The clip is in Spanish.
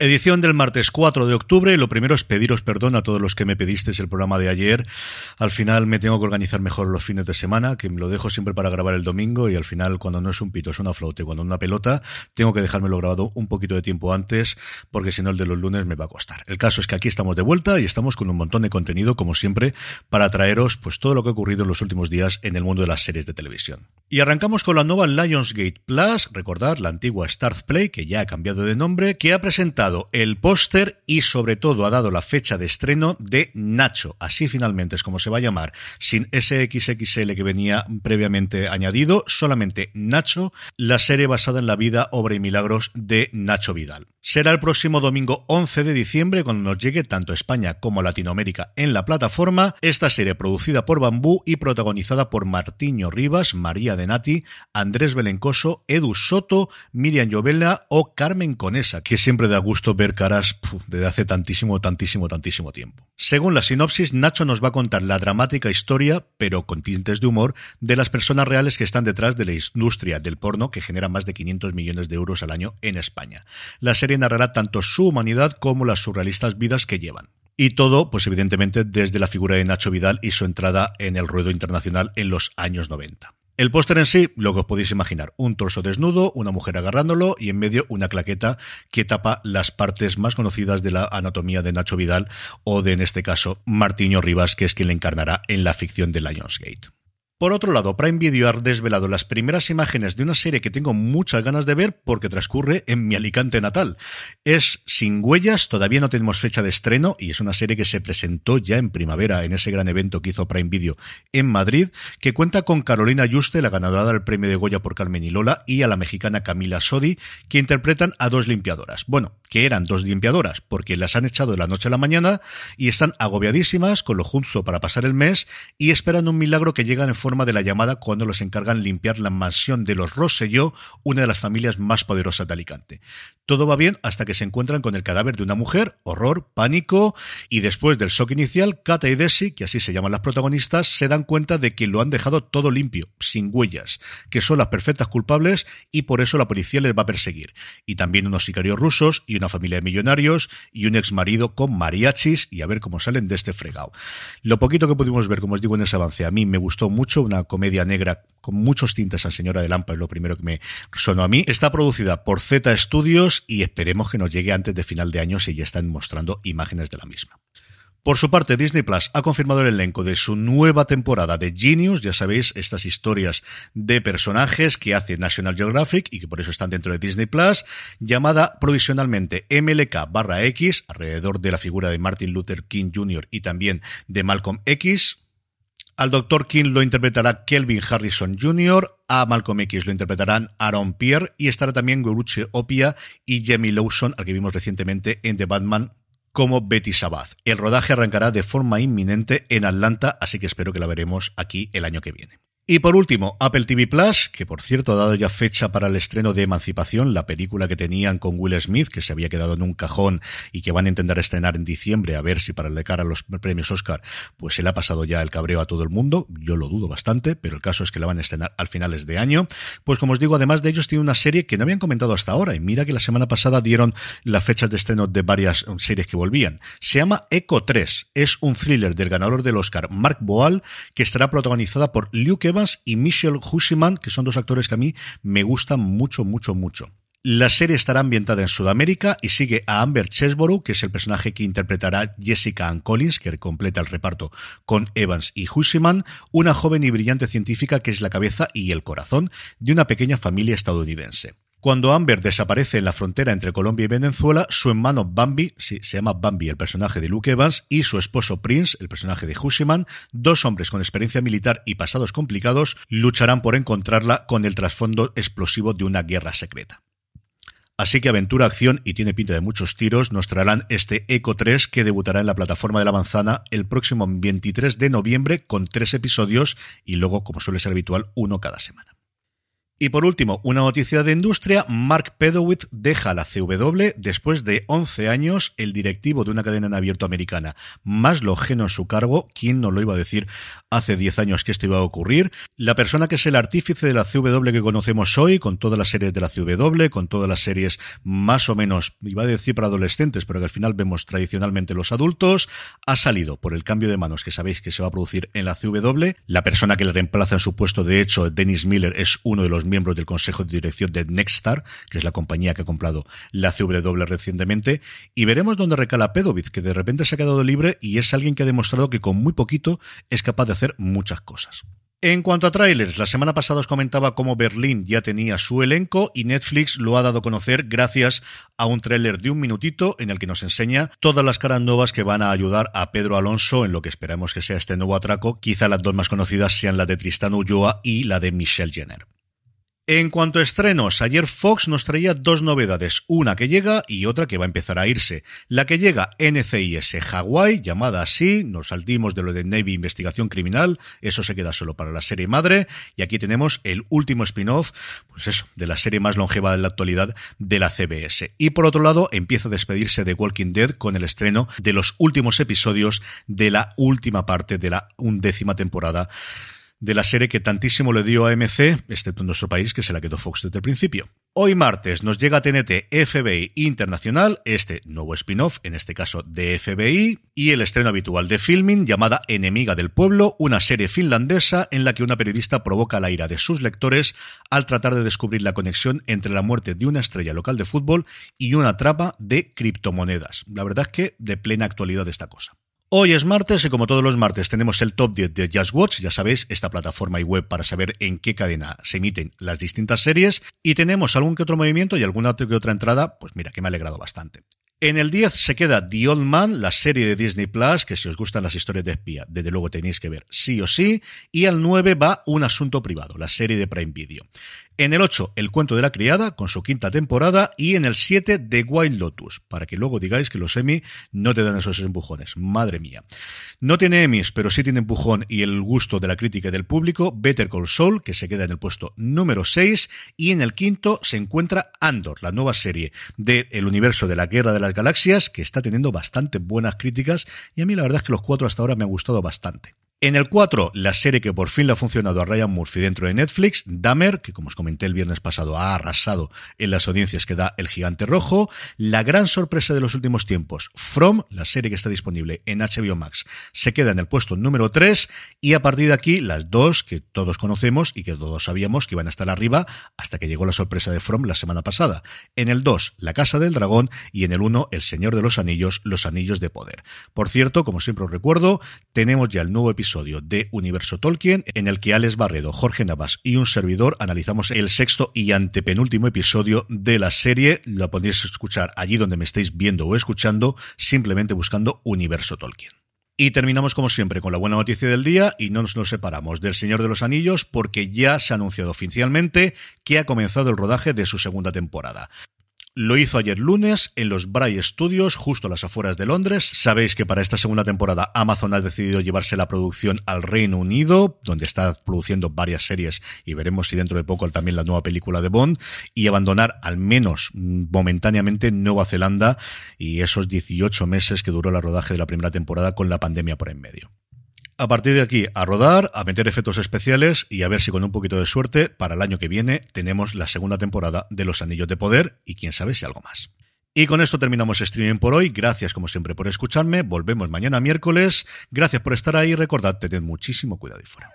Edición del martes 4 de octubre. Lo primero es pediros perdón a todos los que me pedisteis el programa de ayer. Al final me tengo que organizar mejor los fines de semana, que lo dejo siempre para grabar el domingo y al final cuando no es un pito es una flauta y cuando una pelota, tengo que dejármelo grabado un poquito de tiempo antes porque si no el de los lunes me va a costar. El caso es que aquí estamos de vuelta y estamos con un montón de contenido como siempre para traeros pues todo lo que ha ocurrido en los últimos días en el mundo de las series de televisión. Y arrancamos con la nueva Lionsgate Plus, recordad la antigua Start Play que ya ha cambiado de nombre, que ha presentado el póster y sobre todo ha dado la fecha de estreno de Nacho. Así finalmente es como se va a llamar, sin ese XXL que venía previamente añadido, solamente Nacho, la serie basada en la vida, obra y milagros de Nacho Vidal. Será el próximo domingo 11 de diciembre cuando nos llegue tanto España como Latinoamérica en la plataforma. Esta serie producida por Bambú y protagonizada por Martiño Rivas, María Denati, Andrés Belencoso, Edu Soto, Miriam Llovela o Carmen Conesa, que siempre da gusto ver caras desde hace tantísimo, tantísimo, tantísimo tiempo. Según la sinopsis, Nacho nos va a contar la dramática historia, pero con tintes de humor, de las personas reales que están detrás de la industria del porno que genera más de 500 millones de euros al año en España. La serie narrará tanto su humanidad como las surrealistas vidas que llevan. Y todo, pues evidentemente, desde la figura de Nacho Vidal y su entrada en el ruedo internacional en los años 90. El póster en sí, lo que os podéis imaginar, un torso desnudo, una mujer agarrándolo y en medio una claqueta que tapa las partes más conocidas de la anatomía de Nacho Vidal o de, en este caso, Martiño Rivas, que es quien le encarnará en la ficción de Lionsgate. Por otro lado, Prime Video ha desvelado las primeras imágenes de una serie que tengo muchas ganas de ver porque transcurre en mi Alicante natal. Es Sin Huellas, todavía no tenemos fecha de estreno y es una serie que se presentó ya en primavera en ese gran evento que hizo Prime Video en Madrid, que cuenta con Carolina Yuste, la ganadora del premio de Goya por Carmen y Lola, y a la mexicana Camila Sodi, que interpretan a dos limpiadoras. Bueno, que eran dos limpiadoras porque las han echado de la noche a la mañana y están agobiadísimas con lo justo para pasar el mes y esperan un milagro que llegan en forma de la llamada cuando los encargan limpiar la mansión de los Rosselló, una de las familias más poderosas de Alicante. Todo va bien hasta que se encuentran con el cadáver de una mujer, horror, pánico, y después del shock inicial, Kata y Desi, que así se llaman las protagonistas, se dan cuenta de que lo han dejado todo limpio, sin huellas, que son las perfectas culpables y por eso la policía les va a perseguir. Y también unos sicarios rusos y una familia de millonarios y un ex marido con mariachis y a ver cómo salen de este fregado. Lo poquito que pudimos ver, como os digo en ese avance, a mí me gustó mucho una comedia negra con muchos tintes a Señora de Lampa, es lo primero que me sonó a mí. Está producida por Z Studios y esperemos que nos llegue antes de final de año si ya están mostrando imágenes de la misma. Por su parte, Disney Plus ha confirmado el elenco de su nueva temporada de Genius, ya sabéis, estas historias de personajes que hace National Geographic y que por eso están dentro de Disney Plus, llamada provisionalmente MLK barra X, alrededor de la figura de Martin Luther King Jr. y también de Malcolm X, al Dr. King lo interpretará Kelvin Harrison Jr., a Malcolm X lo interpretarán Aaron Pierre y estará también Guruche Opia y Jamie Lawson, al que vimos recientemente en The Batman como Betty Sabath. El rodaje arrancará de forma inminente en Atlanta, así que espero que la veremos aquí el año que viene. Y por último, Apple TV Plus, que por cierto ha dado ya fecha para el estreno de Emancipación, la película que tenían con Will Smith, que se había quedado en un cajón y que van a intentar estrenar en diciembre, a ver si para el de cara a los premios Oscar, pues se le ha pasado ya el cabreo a todo el mundo. Yo lo dudo bastante, pero el caso es que la van a estrenar al finales de año. Pues como os digo, además de ellos, tiene una serie que no habían comentado hasta ahora. Y mira que la semana pasada dieron las fechas de estreno de varias series que volvían. Se llama Echo 3. Es un thriller del ganador del Oscar, Mark Boal, que estará protagonizada por Luke y Michelle Husiman, que son dos actores que a mí me gustan mucho, mucho, mucho. La serie estará ambientada en Sudamérica y sigue a Amber Chesborough, que es el personaje que interpretará Jessica Ann Collins, que completa el reparto con Evans y Hussiman, una joven y brillante científica que es la cabeza y el corazón de una pequeña familia estadounidense. Cuando Amber desaparece en la frontera entre Colombia y Venezuela, su hermano Bambi, sí, se llama Bambi el personaje de Luke Evans, y su esposo Prince, el personaje de Hushiman, dos hombres con experiencia militar y pasados complicados, lucharán por encontrarla con el trasfondo explosivo de una guerra secreta. Así que aventura, acción y tiene pinta de muchos tiros nos traerán este Eco 3 que debutará en la plataforma de la manzana el próximo 23 de noviembre con tres episodios y luego, como suele ser habitual, uno cada semana. Y por último, una noticia de industria, Mark Pedowitz deja la CW después de 11 años, el directivo de una cadena en abierto americana más lojeno en su cargo, ¿quién no lo iba a decir hace 10 años que esto iba a ocurrir? La persona que es el artífice de la CW que conocemos hoy, con todas las series de la CW, con todas las series más o menos, iba a decir para adolescentes, pero que al final vemos tradicionalmente los adultos, ha salido por el cambio de manos que sabéis que se va a producir en la CW. La persona que le reemplaza en su puesto, de hecho, Dennis Miller, es uno de los miembros del consejo de dirección de Nextstar, que es la compañía que ha comprado la CW recientemente, y veremos dónde recala Pedovitz, que de repente se ha quedado libre y es alguien que ha demostrado que con muy poquito es capaz de hacer muchas cosas. En cuanto a trailers, la semana pasada os comentaba cómo Berlín ya tenía su elenco y Netflix lo ha dado a conocer gracias a un tráiler de un minutito en el que nos enseña todas las caras nuevas que van a ayudar a Pedro Alonso en lo que esperamos que sea este nuevo atraco. Quizá las dos más conocidas sean la de Tristan Ulloa y la de Michelle Jenner. En cuanto a estrenos, ayer Fox nos traía dos novedades, una que llega y otra que va a empezar a irse. La que llega NCIS Hawaii, llamada así, nos saltimos de lo de Navy Investigación Criminal, eso se queda solo para la serie madre, y aquí tenemos el último spin-off, pues eso, de la serie más longeva de la actualidad de la CBS. Y por otro lado, empieza a despedirse de Walking Dead con el estreno de los últimos episodios de la última parte de la undécima temporada de la serie que tantísimo le dio a MC, excepto en nuestro país, que se la quedó Fox desde el principio. Hoy martes nos llega TNT FBI Internacional, este nuevo spin-off, en este caso de FBI, y el estreno habitual de filming llamada Enemiga del Pueblo, una serie finlandesa en la que una periodista provoca la ira de sus lectores al tratar de descubrir la conexión entre la muerte de una estrella local de fútbol y una trama de criptomonedas. La verdad es que de plena actualidad esta cosa. Hoy es martes y como todos los martes tenemos el top 10 de Just Watch, ya sabéis, esta plataforma y web para saber en qué cadena se emiten las distintas series y tenemos algún que otro movimiento y alguna que otra entrada, pues mira, que me ha alegrado bastante. En el 10 se queda The Old Man, la serie de Disney Plus, que si os gustan las historias de espía, desde luego tenéis que ver sí o sí. Y al 9 va Un Asunto Privado, la serie de Prime Video. En el 8, El cuento de la criada, con su quinta temporada, y en el 7, The Wild Lotus, para que luego digáis que los Emmy no te dan esos empujones. Madre mía. No tiene Emmys, pero sí tiene empujón y el gusto de la crítica y del público, Better Call Saul, que se queda en el puesto número 6, y en el quinto se encuentra Andor, la nueva serie del universo de la Guerra de las Galaxias, que está teniendo bastante buenas críticas, y a mí la verdad es que los cuatro hasta ahora me han gustado bastante. En el 4, la serie que por fin le ha funcionado a Ryan Murphy dentro de Netflix, Dahmer, que como os comenté el viernes pasado ha arrasado en las audiencias que da El Gigante Rojo. La gran sorpresa de los últimos tiempos, From, la serie que está disponible en HBO Max, se queda en el puesto número 3 y a partir de aquí las dos que todos conocemos y que todos sabíamos que iban a estar arriba hasta que llegó la sorpresa de From la semana pasada. En el 2, La Casa del Dragón y en el 1, El Señor de los Anillos, Los Anillos de Poder. Por cierto, como siempre os recuerdo, tenemos ya el nuevo episodio de Universo Tolkien, en el que Alex Barredo, Jorge Navas y un servidor analizamos el sexto y antepenúltimo episodio de la serie. Lo podéis escuchar allí donde me estéis viendo o escuchando, simplemente buscando Universo Tolkien. Y terminamos como siempre con la buena noticia del día y no nos, nos separamos del Señor de los Anillos porque ya se ha anunciado oficialmente que ha comenzado el rodaje de su segunda temporada. Lo hizo ayer lunes en los Bray Studios, justo a las afueras de Londres. Sabéis que para esta segunda temporada Amazon ha decidido llevarse la producción al Reino Unido, donde está produciendo varias series y veremos si dentro de poco también la nueva película de Bond, y abandonar al menos momentáneamente Nueva Zelanda y esos 18 meses que duró la rodaje de la primera temporada con la pandemia por en medio. A partir de aquí, a rodar, a meter efectos especiales y a ver si con un poquito de suerte, para el año que viene, tenemos la segunda temporada de Los Anillos de Poder y quién sabe si algo más. Y con esto terminamos streaming por hoy. Gracias como siempre por escucharme. Volvemos mañana miércoles. Gracias por estar ahí. Recordad, tened muchísimo cuidado y fuera.